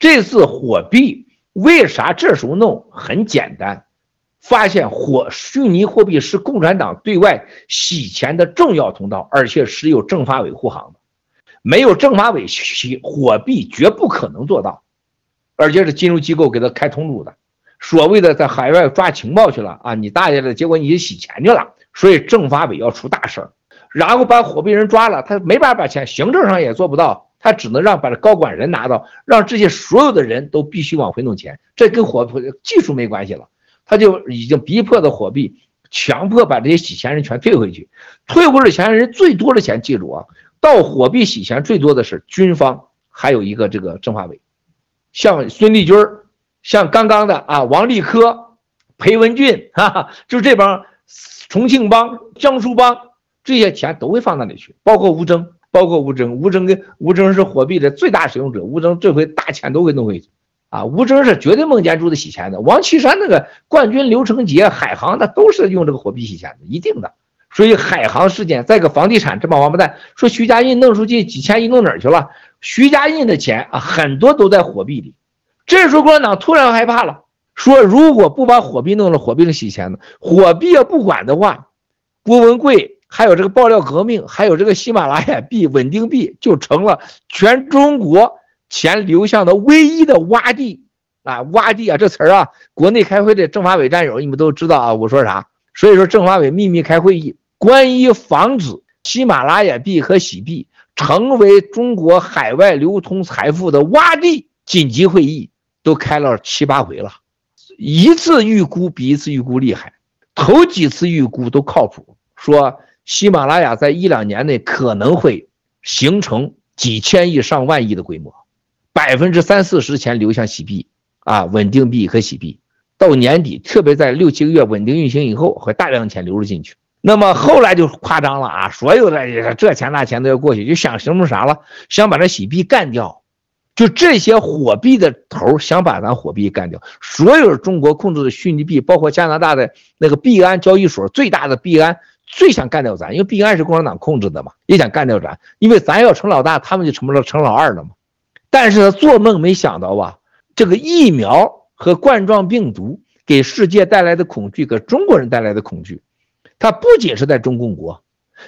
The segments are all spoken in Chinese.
这次火币为啥这时候弄？很简单，发现火虚拟货币是共产党对外洗钱的重要通道，而且是有政法委护航的，没有政法委洗火币绝不可能做到，而且是金融机构给他开通路的。所谓的在海外抓情报去了啊，你大爷的，结果你洗钱去了，所以政法委要出大事儿。然后把火币人抓了，他没办法把钱，行政上也做不到，他只能让把这高管人拿到，让这些所有的人都必须往回弄钱，这跟火技术没关系了，他就已经逼迫的火币，强迫把这些洗钱人全退回去，退回的钱人最多的钱，记住啊，到火币洗钱最多的是军方，还有一个这个政法委，像孙立军，像刚刚的啊王立科、裴文俊，哈哈，就这帮重庆帮、江苏帮。这些钱都会放那里去，包括吴征，包括吴峥，吴峥跟吴峥是货币的最大使用者，吴峥这回大钱都给弄回去，啊，吴峥是绝对孟建柱的洗钱的，王岐山那个冠军刘成杰，海航那都是用这个货币洗钱的，一定的。所以海航事件，再个房地产这帮王八蛋说徐家印弄出去几千亿弄哪儿去了？徐家印的钱啊，很多都在货币里。这时候共产党突然害怕了，说如果不把货币弄了，货币是洗钱的，货币要不管的话，郭文贵。还有这个爆料革命，还有这个喜马拉雅币、稳定币，就成了全中国钱流向的唯一的洼地啊！洼地啊，这词儿啊，国内开会的政法委战友你们都知道啊，我说啥？所以说政法委秘密开会议，关于防止喜马拉雅币和喜币成为中国海外流通财富的洼地，紧急会议都开了七八回了，一次预估比一次预估厉害，头几次预估都靠谱，说。喜马拉雅在一两年内可能会形成几千亿上万亿的规模，百分之三四十钱流向喜币啊，稳定币和喜币，到年底，特别在六七个月稳定运行以后，会大量钱流入进去。那么后来就夸张了啊，所有的这钱那钱都要过去，就想形成啥了，想把这喜币干掉，就这些火币的头想把咱火币干掉，所有中国控制的虚拟币，包括加拿大的那个币安交易所最大的币安。最想干掉咱，因为币安是共产党控制的嘛，也想干掉咱，因为咱要成老大，他们就成不了成老二了嘛。但是他做梦没想到吧，这个疫苗和冠状病毒给世界带来的恐惧，给中国人带来的恐惧，他不仅是在中共国，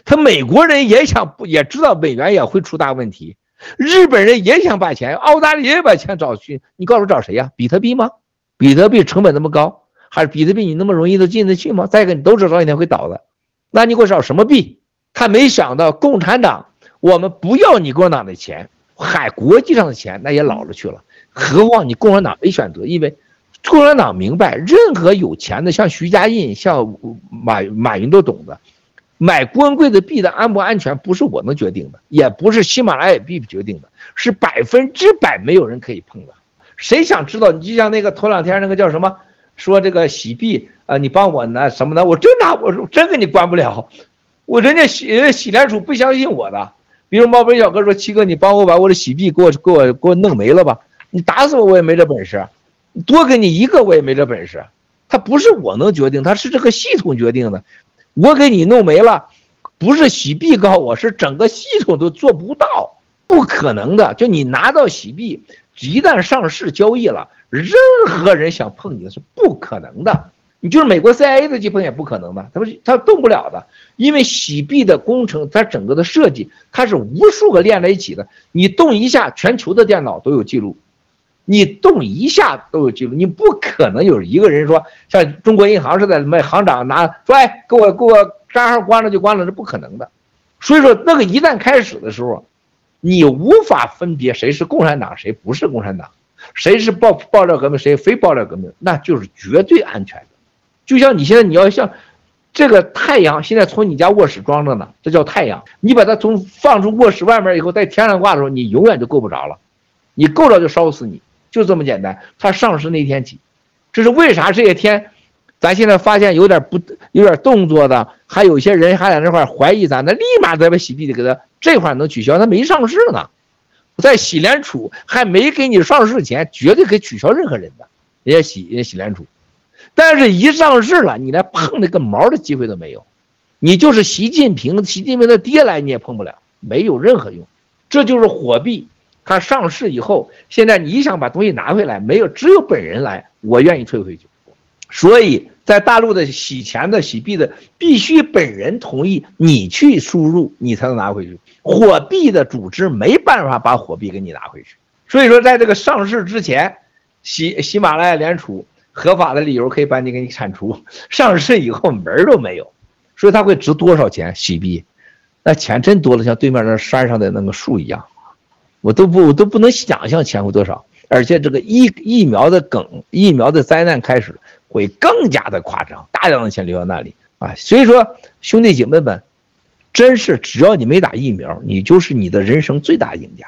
他美国人也想，也知道美元也会出大问题，日本人也想把钱，澳大利亚也把钱找去，你告诉我找谁呀？比特币吗？比特币成本那么高，还是比特币你那么容易都进得去吗？再一个，你都知道早一天会倒的。那你给我找什么币？他没想到共产党，我们不要你共产党的钱，海，国际上的钱那也老了去了。何况你共产党没选择，因为共产党明白，任何有钱的，像徐家印、像马马云都懂得，买郭文贵的币的安不安全，不是我能决定的，也不是喜马拉雅币决定的，是百分之百没有人可以碰的。谁想知道？你就像那个头两天那个叫什么？说这个洗币啊，你帮我拿什么呢？我真拿，我说真给你关不了，我人家洗人家洗联储不相信我的。比如毛本小哥说：“七哥，你帮我把我的洗币给我给我给我弄没了吧？你打死我我也没这本事，多给你一个我也没这本事。他不是我能决定，他是这个系统决定的。我给你弄没了，不是洗币告我，是整个系统都做不到，不可能的。就你拿到洗币，一旦上市交易了。”任何人想碰你是不可能的，你就是美国 CIA 的去碰也不可能的，他不是他动不了的，因为洗币的工程，它整个的设计，它是无数个连在一起的，你动一下，全球的电脑都有记录，你动一下都有记录，你不可能有一个人说像中国银行似的，卖行长拿说哎，给我给我账号关了就关了，这不可能的，所以说那个一旦开始的时候，你无法分别谁是共产党，谁不是共产党。谁是爆爆料革命，谁非爆料革命，那就是绝对安全。就像你现在，你要像这个太阳，现在从你家卧室装着呢，这叫太阳。你把它从放出卧室外面以后，在天上挂的时候，你永远就够不着了。你够着就烧死你，就这么简单。它上市那天起，这是为啥？这些天，咱现在发现有点不有点动作的，还有些人还在那块怀疑咱，那立马再把洗币的给他这块能取消，它没上市呢。在洗联储还没给你上市前，绝对可以取消任何人的，人家洗人家洗联储，但是一上市了，你连碰那个毛的机会都没有，你就是习近平，习近平的爹来你也碰不了，没有任何用，这就是火币它上市以后，现在你想把东西拿回来，没有，只有本人来，我愿意退回去。所以在大陆的洗钱的、洗币的，必须本人同意，你去输入，你才能拿回去。火币的组织没办法把火币给你拿回去。所以说，在这个上市之前，喜喜马拉雅联储合法的理由可以把你给你铲除，上市以后门儿都没有。所以它会值多少钱？洗币，那钱真多了，像对面那山上的那个树一样。我都不我都不能想象钱会多少，而且这个疫疫苗的梗，疫苗的灾难开始会更加的夸张，大量的钱流到那里啊，所以说兄弟姐妹们，真是只要你没打疫苗，你就是你的人生最大赢家。